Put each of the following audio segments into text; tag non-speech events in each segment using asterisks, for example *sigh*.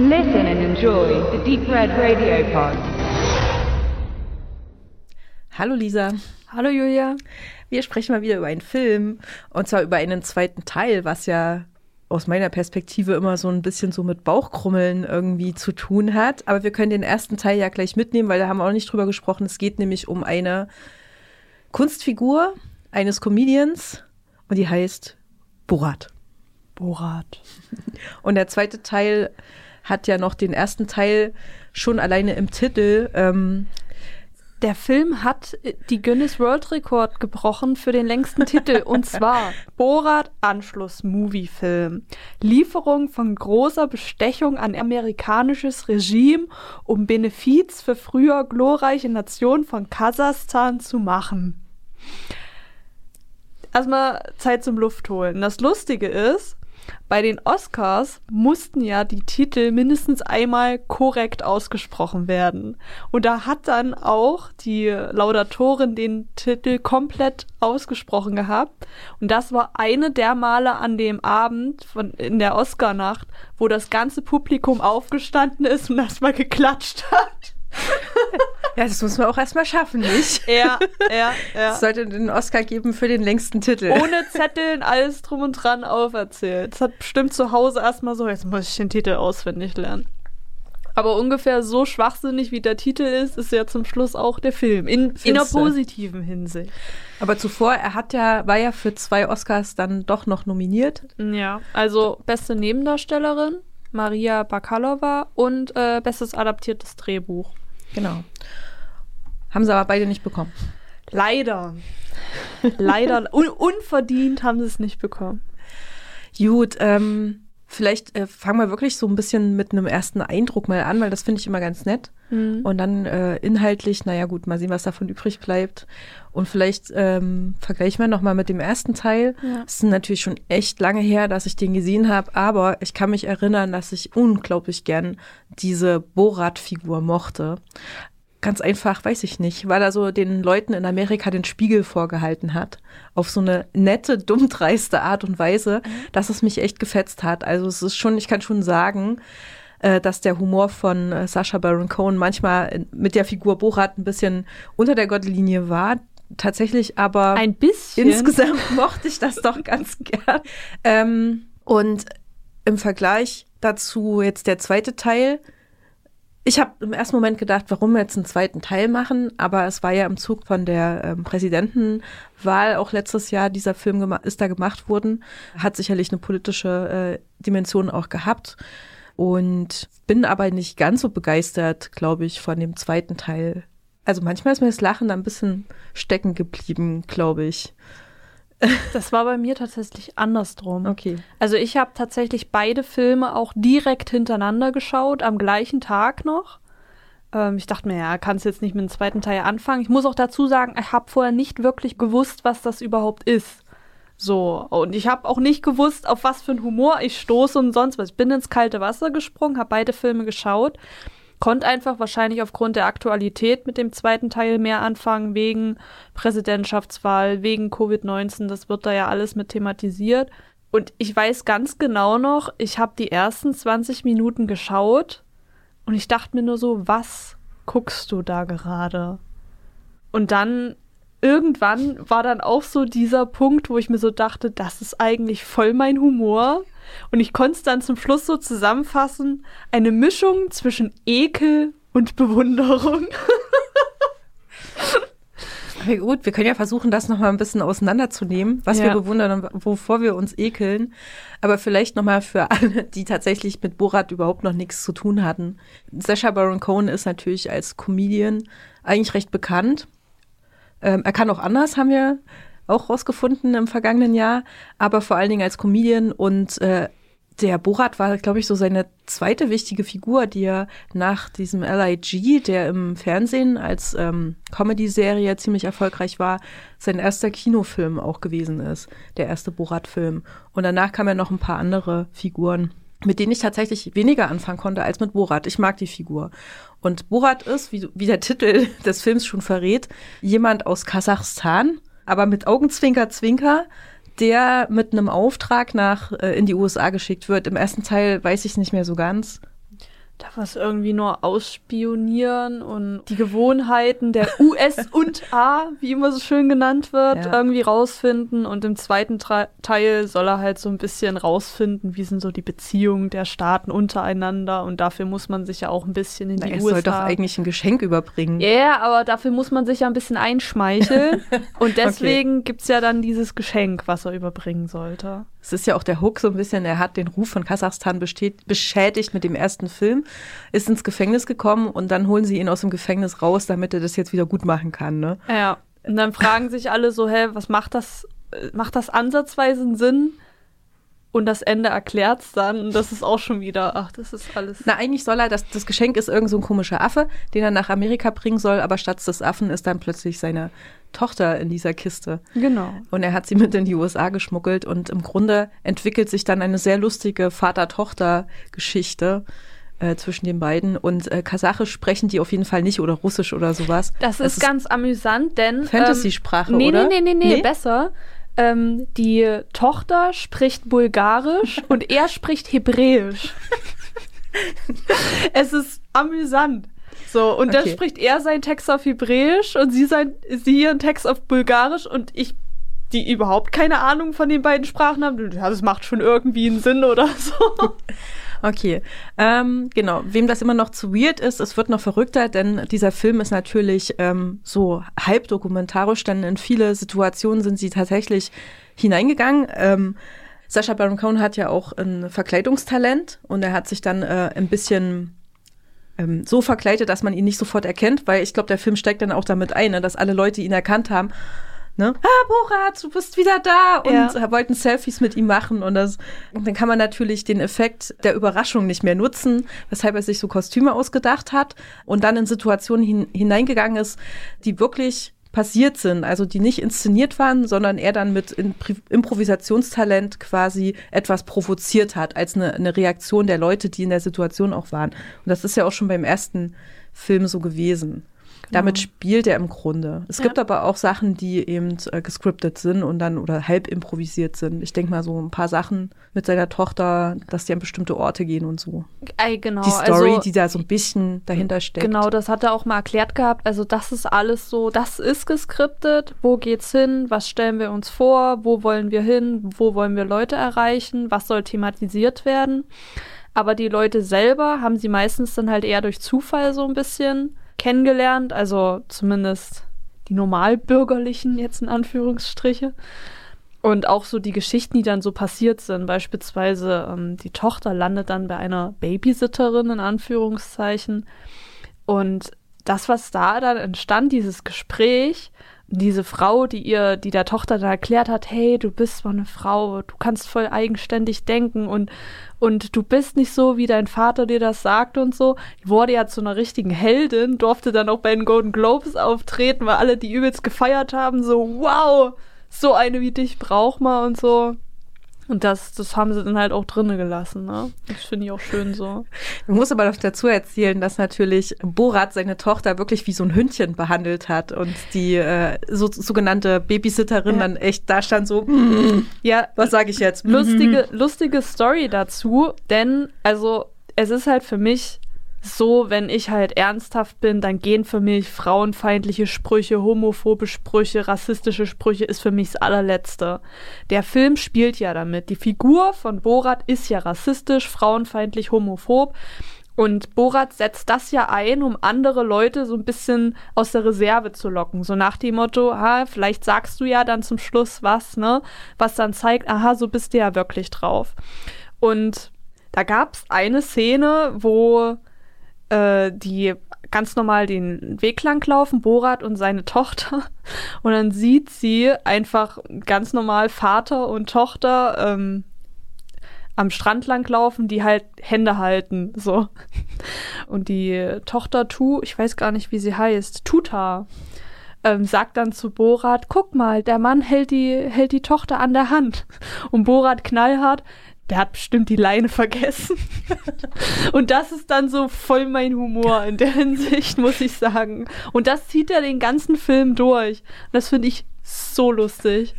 Listen and enjoy the Deep Red Radio Pod. Hallo Lisa. Hallo Julia. Wir sprechen mal wieder über einen Film und zwar über einen zweiten Teil, was ja aus meiner Perspektive immer so ein bisschen so mit Bauchkrummeln irgendwie zu tun hat. Aber wir können den ersten Teil ja gleich mitnehmen, weil da haben wir auch nicht drüber gesprochen. Es geht nämlich um eine Kunstfigur eines Comedians und die heißt Borat. Borat. Und der zweite Teil hat ja noch den ersten Teil schon alleine im Titel. Ähm, Der Film hat die Guinness World Record gebrochen für den längsten Titel und *laughs* zwar Borat Anschluss Movie Film. Lieferung von großer Bestechung an amerikanisches Regime, um Benefiz für früher glorreiche Nation von Kasachstan zu machen. Erstmal Zeit zum Luft holen. Das Lustige ist, bei den Oscars mussten ja die Titel mindestens einmal korrekt ausgesprochen werden. Und da hat dann auch die Laudatorin den Titel komplett ausgesprochen gehabt. Und das war eine der Male an dem Abend von, in der Oscarnacht, wo das ganze Publikum aufgestanden ist und erstmal geklatscht hat. Ja, das muss man auch erstmal schaffen, nicht? *laughs* Ja, ja, ja. Es sollte den Oscar geben für den längsten Titel. Ohne Zetteln, alles drum und dran auferzählt. Das hat bestimmt zu Hause erstmal so, jetzt muss ich den Titel auswendig lernen. Aber ungefähr so schwachsinnig wie der Titel ist, ist ja zum Schluss auch der Film. In, in einer positiven Hinsicht. Aber zuvor, er hat ja, war ja für zwei Oscars dann doch noch nominiert. Ja, also beste Nebendarstellerin, Maria Bakalova und äh, bestes adaptiertes Drehbuch. Genau. Haben sie aber beide nicht bekommen. Leider. Leider. Un unverdient haben sie es nicht bekommen. Gut, ähm, vielleicht äh, fangen wir wirklich so ein bisschen mit einem ersten Eindruck mal an, weil das finde ich immer ganz nett. Mhm. Und dann äh, inhaltlich, naja gut, mal sehen, was davon übrig bleibt. Und vielleicht ähm, vergleichen wir nochmal mit dem ersten Teil. Ja. Es ist natürlich schon echt lange her, dass ich den gesehen habe, aber ich kann mich erinnern, dass ich unglaublich gern diese Borat-Figur mochte. Ganz einfach, weiß ich nicht, weil er so den Leuten in Amerika den Spiegel vorgehalten hat. Auf so eine nette, dummdreiste Art und Weise, dass es mich echt gefetzt hat. Also es ist schon, ich kann schon sagen, äh, dass der Humor von äh, Sacha Baron Cohen manchmal mit der Figur Borat ein bisschen unter der Gottlinie war. Tatsächlich aber ein bisschen. Insgesamt *laughs* mochte ich das doch ganz gern. Ähm, und im Vergleich dazu jetzt der zweite Teil. Ich habe im ersten Moment gedacht, warum wir jetzt einen zweiten Teil machen, aber es war ja im Zug von der ähm, Präsidentenwahl auch letztes Jahr dieser Film ist da gemacht worden, hat sicherlich eine politische äh, Dimension auch gehabt und bin aber nicht ganz so begeistert, glaube ich, von dem zweiten Teil. Also manchmal ist mir das Lachen ein bisschen stecken geblieben, glaube ich. Das war bei mir tatsächlich andersrum. Okay. Also ich habe tatsächlich beide Filme auch direkt hintereinander geschaut, am gleichen Tag noch. Ähm, ich dachte mir, ja, kannst jetzt nicht mit dem zweiten Teil anfangen. Ich muss auch dazu sagen, ich habe vorher nicht wirklich gewusst, was das überhaupt ist. So, und ich habe auch nicht gewusst, auf was für einen Humor ich stoße und sonst was. Ich bin ins kalte Wasser gesprungen, habe beide Filme geschaut konnte einfach wahrscheinlich aufgrund der Aktualität mit dem zweiten Teil mehr anfangen, wegen Präsidentschaftswahl, wegen Covid-19, das wird da ja alles mit thematisiert. Und ich weiß ganz genau noch, ich habe die ersten 20 Minuten geschaut und ich dachte mir nur so, was guckst du da gerade? Und dann irgendwann war dann auch so dieser Punkt, wo ich mir so dachte, das ist eigentlich voll mein Humor. Und ich konnte es dann zum Schluss so zusammenfassen, eine Mischung zwischen Ekel und Bewunderung. *laughs* Aber gut, wir können ja versuchen, das nochmal ein bisschen auseinanderzunehmen, was Ja. wir bewundern und wovor wir uns ekeln. Aber vielleicht nochmal für alle, die tatsächlich mit Borat überhaupt noch nichts zu tun hatten. Sacha Baron Cohen ist natürlich als Comedian eigentlich recht bekannt. Ähm, er kann auch anders, haben wir auch rausgefunden im vergangenen Jahr, aber vor allen Dingen als Comedian und äh, der Borat war, glaube ich, so seine zweite wichtige Figur, die er nach diesem LIG, der im Fernsehen als ähm, Comedy-Serie ziemlich erfolgreich war, sein erster Kinofilm auch gewesen ist, der erste Borat-Film. Und danach kamen ja noch ein paar andere Figuren, mit denen ich tatsächlich weniger anfangen konnte als mit Borat. Ich mag die Figur. Und Borat ist, wie, wie der Titel *laughs* des Films schon verrät, jemand aus Kasachstan, aber mit Augenzwinker, Zwinker, der mit einem Auftrag nach äh, in die USA geschickt wird. Im ersten Teil weiß ich nicht mehr so ganz. Darf es irgendwie nur ausspionieren und die Gewohnheiten der US *laughs* und A, wie immer so schön genannt wird, Ja. irgendwie rausfinden. Und im zweiten Tra Teil soll er halt so ein bisschen rausfinden, wie sind so die Beziehungen der Staaten untereinander. Und dafür muss man sich ja auch ein bisschen in Na, die er USA. soll doch eigentlich ein Geschenk überbringen. Ja, yeah, aber dafür muss man sich ja ein bisschen einschmeicheln. *laughs* und deswegen gibt's ja dann dieses Geschenk, was er überbringen sollte. Es ist ja auch der Hook so ein bisschen, er hat den Ruf von Kasachstan besteht, beschädigt mit dem ersten Film, ist ins Gefängnis gekommen und dann holen sie ihn aus dem Gefängnis raus, damit er das jetzt wieder gut machen kann. Ne? Ja. Und dann fragen sich alle so, hä, was macht das? Macht das ansatzweise einen Sinn? Und das Ende erklärt's dann. Und das ist auch schon wieder, ach, das ist alles. Na, eigentlich soll er, das, das Geschenk ist irgend so ein komischer Affe, den er nach Amerika bringen soll, aber statt des Affen ist dann plötzlich seine Tochter in dieser Kiste. Genau. Und er hat sie mit in die USA geschmuggelt und im Grunde entwickelt sich dann eine sehr lustige Vater-Tochter-Geschichte äh, zwischen den beiden. Und äh, Kasachisch sprechen die auf jeden Fall nicht oder Russisch oder sowas. Das ist ganz amüsant, denn. Fantasy-Sprache, ähm, nee, oder? Nee, nee, nee, nee, Nee? besser. Ähm, die Tochter spricht Bulgarisch *laughs* und er spricht Hebräisch. *laughs* es ist amüsant. So, und dann Okay. spricht er seinen Text auf Hebräisch und sie, sein, sie ihren Text auf Bulgarisch und ich, die überhaupt keine Ahnung von den beiden Sprachen haben, ja, das macht schon irgendwie einen Sinn oder so. *laughs* Okay, ähm, genau. Wem das immer noch zu weird ist, es wird noch verrückter, denn dieser Film ist natürlich ähm, so halb dokumentarisch, denn in viele Situationen sind sie tatsächlich hineingegangen. Ähm, Sacha Baron Cohen hat ja auch ein Verkleidungstalent und er hat sich dann äh, ein bisschen ähm, so verkleidet, dass man ihn nicht sofort erkennt, weil ich glaube, der Film steigt dann auch damit ein, ne, dass alle Leute ihn erkannt haben. Ne? Ah, Borat, du bist wieder da und Ja. wollten Selfies mit ihm machen und das und dann kann man natürlich den Effekt der Überraschung nicht mehr nutzen, weshalb er sich so Kostüme ausgedacht hat und dann in Situationen hin, hineingegangen ist, die wirklich passiert sind, also die nicht inszeniert waren, sondern er dann mit Impri- Improvisationstalent quasi etwas provoziert hat, als eine, eine Reaktion der Leute, die in der Situation auch waren. Und das ist ja auch schon beim ersten Film so gewesen. Damit spielt er im Grunde. Es Ja. gibt aber auch Sachen, die eben äh, gescriptet sind und dann oder halb improvisiert sind. Ich denke mal so ein paar Sachen mit seiner Tochter, dass die an bestimmte Orte gehen und so. Ey, genau. die Story, also, die da so ein bisschen dahinter steckt. Genau, das hat er auch mal erklärt gehabt. Also das ist alles so, das ist geskriptet. Wo geht's hin? Was stellen wir uns vor? Wo wollen wir hin? Wo wollen wir Leute erreichen? Was soll thematisiert werden? Aber die Leute selber haben sie meistens dann halt eher durch Zufall so ein bisschen kennengelernt. Also zumindest die Normalbürgerlichen jetzt in Anführungsstriche. Und auch so die Geschichten, die dann so passiert sind. Beispielsweise ähm, die Tochter landet dann bei einer Babysitterin in Anführungszeichen. Und das, was da dann entstand, dieses Gespräch, diese Frau, die ihr, die der Tochter dann erklärt hat, hey, du bist zwar eine Frau, du kannst voll eigenständig denken und, und du bist nicht so, wie dein Vater dir das sagt und so, wurde ja zu einer richtigen Heldin, durfte dann auch bei den Golden Globes auftreten, weil alle die übelst gefeiert haben, so, wow, so eine wie dich braucht man und so. Und das, das haben sie dann halt auch drinnen gelassen, ne? Das finde ich auch schön so. *laughs* Ich muss aber noch dazu erzählen, dass natürlich Borat seine Tochter wirklich wie so ein Hündchen behandelt hat und die äh, so, sogenannte Babysitterin Ja. dann echt da stand so, "Mm, Ja, was sage ich jetzt? lustige, lustige Story dazu, denn also es ist halt für mich so, wenn ich halt ernsthaft bin, dann gehen für mich frauenfeindliche Sprüche, homophobe Sprüche, rassistische Sprüche ist für mich das allerletzte. Der Film spielt ja damit. Die Figur von Borat ist ja rassistisch, frauenfeindlich, homophob. Und Borat setzt das ja ein, um andere Leute so ein bisschen aus der Reserve zu locken. So nach dem Motto, ha, vielleicht sagst du ja dann zum Schluss was, ne? Was dann zeigt, aha, so bist du ja wirklich drauf. Und da gab es eine Szene, wo äh, die ganz normal den Weg lang laufen, Borat und seine Tochter. *laughs* Und dann sieht sie einfach ganz normal Vater und Tochter ähm, am Strand lang laufen, die halt Hände halten, so. *laughs* Und die Tochter Tu, ich weiß gar nicht, wie sie heißt, Tuta, ähm, sagt dann zu Borat, guck mal, der Mann hält die, hält die Tochter an der Hand. *laughs* Und Borat knallhart, der hat bestimmt die Leine vergessen. *laughs* Und das ist dann so voll mein Humor in der Hinsicht, muss ich sagen. Und das zieht er den ganzen Film durch. Das finde ich so lustig.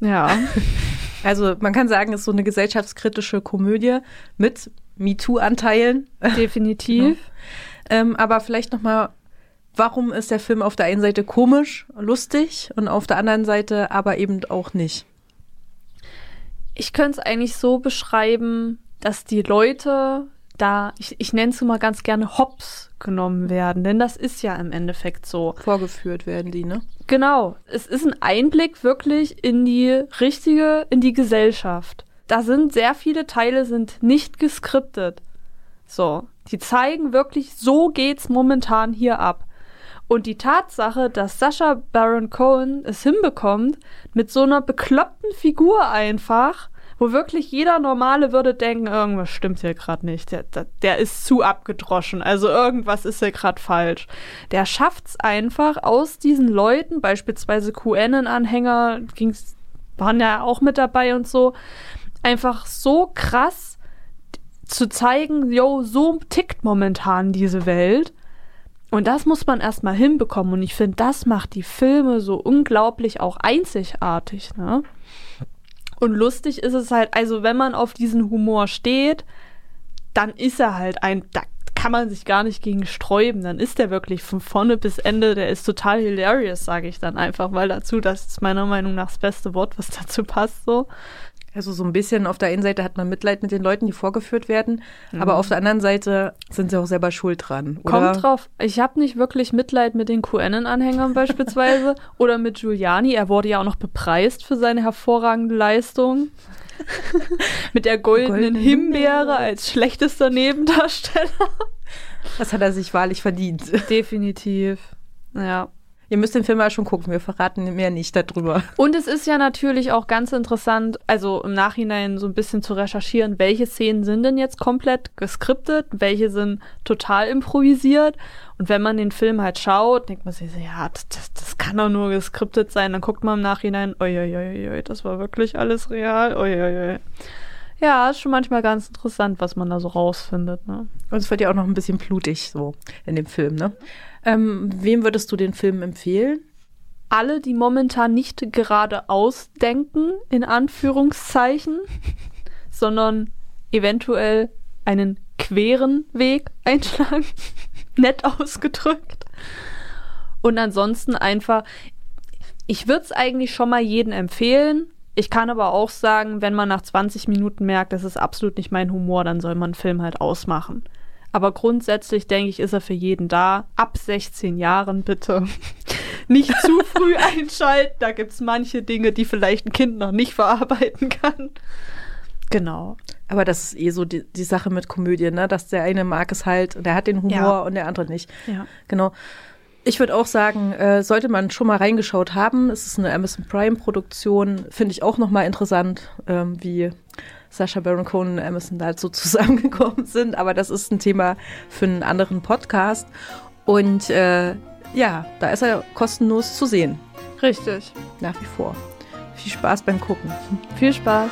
Ja. *laughs* Also man kann sagen, es ist so eine gesellschaftskritische Komödie mit MeToo-Anteilen. Definitiv. *laughs* Ähm, aber vielleicht noch mal, warum ist der Film auf der einen Seite komisch, lustig und auf der anderen Seite aber eben auch nicht? Ich könnte es eigentlich so beschreiben, dass die Leute da, ich, ich nenne es immer ganz gerne Hops genommen werden, denn das ist ja im Endeffekt so. Vorgeführt werden die, ne? Genau. Es ist ein Einblick wirklich in die richtige, in die Gesellschaft. Da sind sehr viele Teile sind nicht geskriptet. So. Die zeigen wirklich, so geht's momentan hier ab. Und die Tatsache, dass Sascha Baron Cohen es hinbekommt, mit so einer bekloppten Figur einfach, wo wirklich jeder Normale würde denken, irgendwas stimmt hier gerade nicht. Der, der, der, ist zu abgedroschen. Also irgendwas ist hier gerade falsch. Der schafft es einfach aus diesen Leuten, beispielsweise QAnon-Anhänger, ging's, waren ja auch mit dabei und so, einfach so krass zu zeigen, yo, so tickt momentan diese Welt. Und das muss man erstmal hinbekommen. Und ich finde, das macht die Filme so unglaublich auch einzigartig. Ne? Und lustig ist es halt, also wenn man auf diesen Humor steht, dann ist er halt ein, da kann man sich gar nicht gegen sträuben. Dann ist der wirklich von vorne bis Ende, der ist total hilarious, sage ich dann einfach, weil dazu, das ist meiner Meinung nach das beste Wort, was dazu passt, so. Also so ein bisschen auf der einen Seite hat man Mitleid mit den Leuten, die vorgeführt werden, mhm. aber auf der anderen Seite sind sie auch selber schuld dran. Oder? Kommt drauf. Ich habe nicht wirklich Mitleid mit den QAnon-Anhängern beispielsweise *laughs* oder mit Giuliani. Er wurde ja auch noch bepreist für seine hervorragende Leistung. *laughs* mit der goldenen Golden Himbeere als schlechtester Nebendarsteller. Das hat er sich wahrlich verdient. Definitiv. Ja. Ihr müsst den Film mal schon gucken, wir verraten mehr nicht darüber. Und es ist ja natürlich auch ganz interessant, also im Nachhinein so ein bisschen zu recherchieren, welche Szenen sind denn jetzt komplett geskriptet, welche sind total improvisiert. Und wenn man den Film halt schaut, denkt man sich, ja, das, das kann doch nur geskriptet sein. Dann guckt man im Nachhinein, oi, oi, oi, das war wirklich alles real, oi, oi, oi. Ja, ist schon manchmal ganz interessant, was man da so rausfindet. Ne? Und es wird ja auch noch ein bisschen blutig so in dem Film, ne? Ähm, wem würdest du den Film empfehlen? Alle, die momentan nicht gerade ausdenken, in Anführungszeichen, *laughs* sondern eventuell einen queren Weg einschlagen. *laughs* Nett ausgedrückt. Und ansonsten einfach, ich würde es eigentlich schon mal jedem empfehlen. Ich kann aber auch sagen, wenn man nach 20 Minuten merkt, das ist absolut nicht mein Humor, dann soll man einen Film halt ausmachen. Aber grundsätzlich denke ich, ist er für jeden da. Ab 16 Jahren bitte. *laughs* nicht zu früh *laughs* einschalten. Da gibt es manche Dinge, die vielleicht ein Kind noch nicht verarbeiten kann. Genau. Aber das ist eh so die, die Sache mit Komödien, ne? dass der eine mag es halt, der hat den Humor ja. und der andere nicht. Ja. Genau. Ich würde auch sagen, äh, sollte man schon mal reingeschaut haben. Es ist eine Amazon Prime Produktion, finde ich auch noch mal interessant, ähm, wie Sascha Baron Cohen und Emerson da so *laughs* zusammengekommen sind. Aber das ist ein Thema für einen anderen Podcast. Und äh, ja, da ist er kostenlos zu sehen. Richtig. Nach wie vor. Viel Spaß beim Gucken. Viel Spaß.